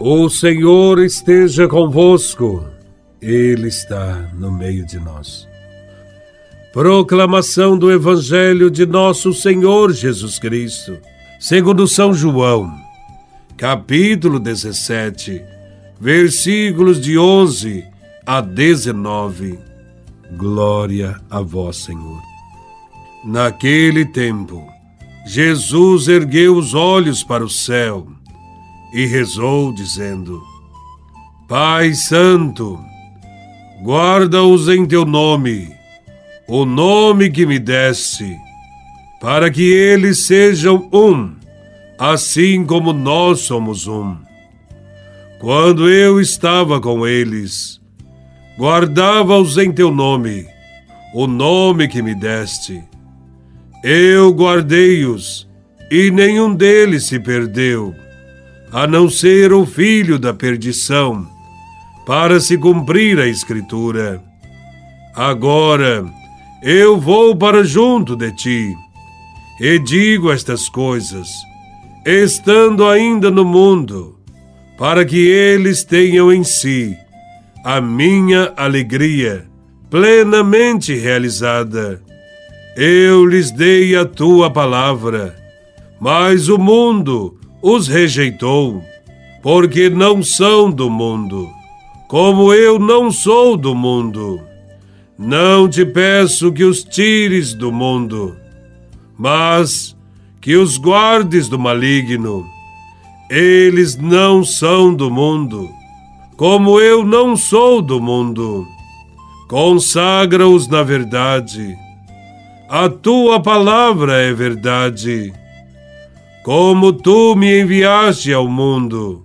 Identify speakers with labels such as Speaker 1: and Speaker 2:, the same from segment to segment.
Speaker 1: O Senhor esteja convosco, Ele está no meio de nós. Proclamação do Evangelho de Nosso Senhor Jesus Cristo, segundo São João, capítulo 17, versículos de 11 a 19. Glória a Vós, Senhor. Naquele tempo, Jesus ergueu os olhos para o céu e rezou, dizendo: Pai Santo, guarda-os em teu nome, o nome que me deste, para que eles sejam um, assim como nós somos um. Quando eu estava com eles, guardava-os em teu nome, o nome que me deste. Eu guardei-os, e nenhum deles se perdeu a não ser o filho da perdição, para se cumprir a Escritura. Agora eu vou para junto de ti, e digo estas coisas, estando ainda no mundo, para que eles tenham em si a minha alegria plenamente realizada. Eu lhes dei a tua palavra, mas o mundo os rejeitou, porque não são do mundo, como eu não sou do mundo. Não te peço que os tires do mundo, mas que os guardes do maligno. Eles não são do mundo, como eu não sou do mundo. Consagra-os na verdade. A tua palavra é verdade. Como tu me enviaste ao mundo,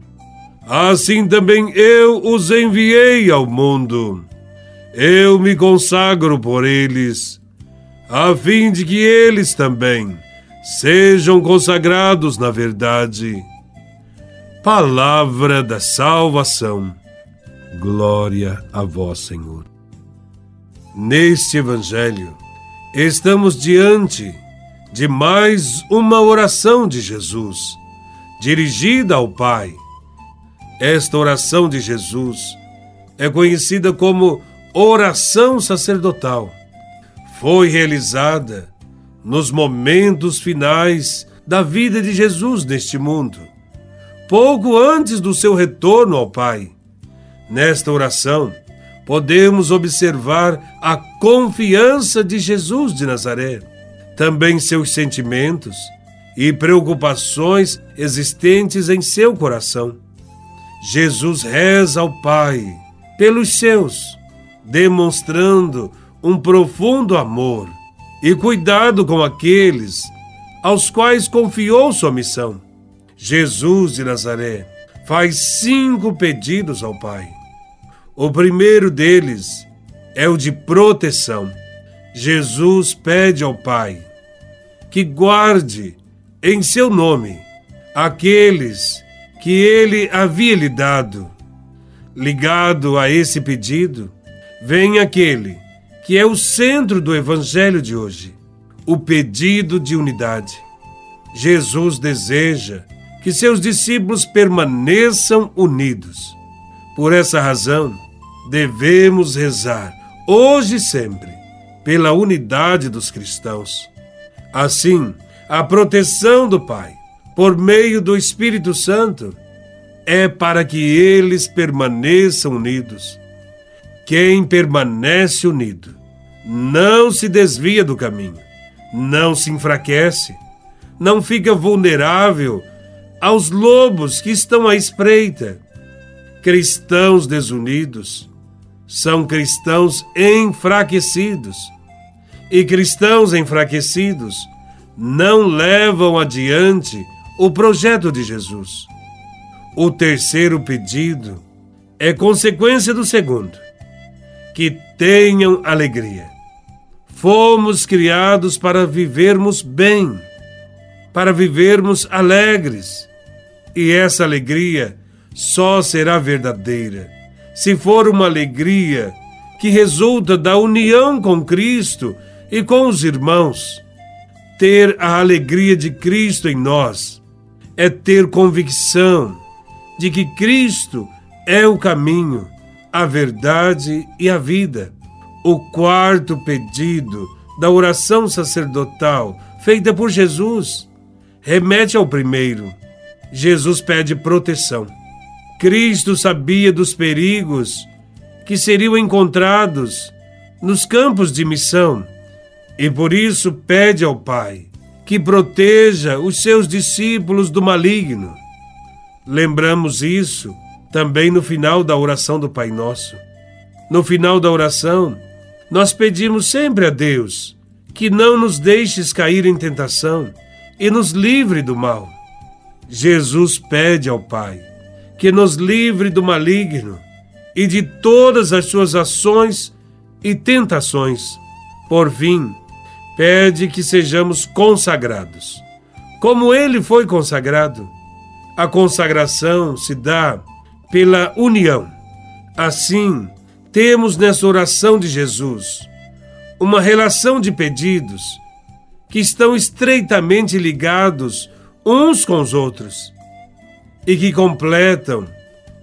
Speaker 1: assim também eu os enviei ao mundo. Eu me consagro por eles, a fim de que eles também sejam consagrados na verdade. Palavra da salvação. Glória a vós, Senhor. Neste Evangelho, estamos diante de mais uma oração de Jesus, dirigida ao Pai. Esta oração de Jesus é conhecida como oração sacerdotal. Foi realizada nos momentos finais da vida de Jesus neste mundo, pouco antes do seu retorno ao Pai. Nesta oração, podemos observar a confiança de Jesus de Nazaré também seus sentimentos e preocupações existentes em seu coração. Jesus reza ao Pai pelos seus, demonstrando um profundo amor e cuidado com aqueles aos quais confiou sua missão. Jesus de Nazaré faz cinco pedidos ao Pai. O primeiro deles é o de proteção. Jesus pede ao Pai que guarde em seu nome aqueles que ele havia lhe dado. Ligado a esse pedido, vem aquele que é o centro do evangelho de hoje, o pedido de unidade. Jesus deseja que seus discípulos permaneçam unidos. Por essa razão, devemos rezar, hoje e sempre, pela unidade dos cristãos. Assim, a proteção do Pai, por meio do Espírito Santo, é para que eles permaneçam unidos. Quem permanece unido não se desvia do caminho, não se enfraquece, não fica vulnerável aos lobos que estão à espreita. Cristãos desunidos são cristãos enfraquecidos e cristãos enfraquecidos não levam adiante o projeto de Jesus. O terceiro pedido é consequência do segundo: que tenham alegria. Fomos criados para vivermos bem, para vivermos alegres. E essa alegria só será verdadeira se for uma alegria que resulta da união com Cristo e com os irmãos. Ter a alegria de Cristo em nós é ter convicção de que Cristo é o caminho, a verdade e a vida. O quarto pedido da oração sacerdotal feita por Jesus remete ao primeiro. Jesus pede proteção. Cristo sabia dos perigos que seriam encontrados nos campos de missão e por isso pede ao Pai que proteja os seus discípulos do maligno. Lembramos isso também no final da oração do Pai Nosso. No final da oração, nós pedimos sempre a Deus que não nos deixes cair em tentação e nos livre do mal. Jesus pede ao Pai que nos livre do maligno e de todas as suas ações e tentações. Por fim, pede que sejamos consagrados. Como ele foi consagrado, a consagração se dá pela união. Assim, temos nessa oração de Jesus uma relação de pedidos que estão estreitamente ligados uns com os outros e que completam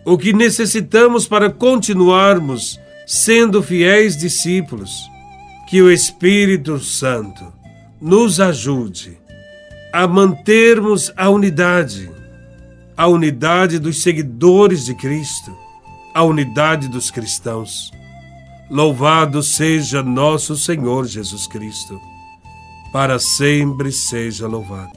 Speaker 1: o que necessitamos para continuarmos sendo fiéis discípulos. Que o Espírito Santo nos ajude a mantermos a unidade a unidade dos seguidores de Cristo, a unidade dos cristãos. Louvado seja nosso Senhor Jesus Cristo, para sempre seja louvado.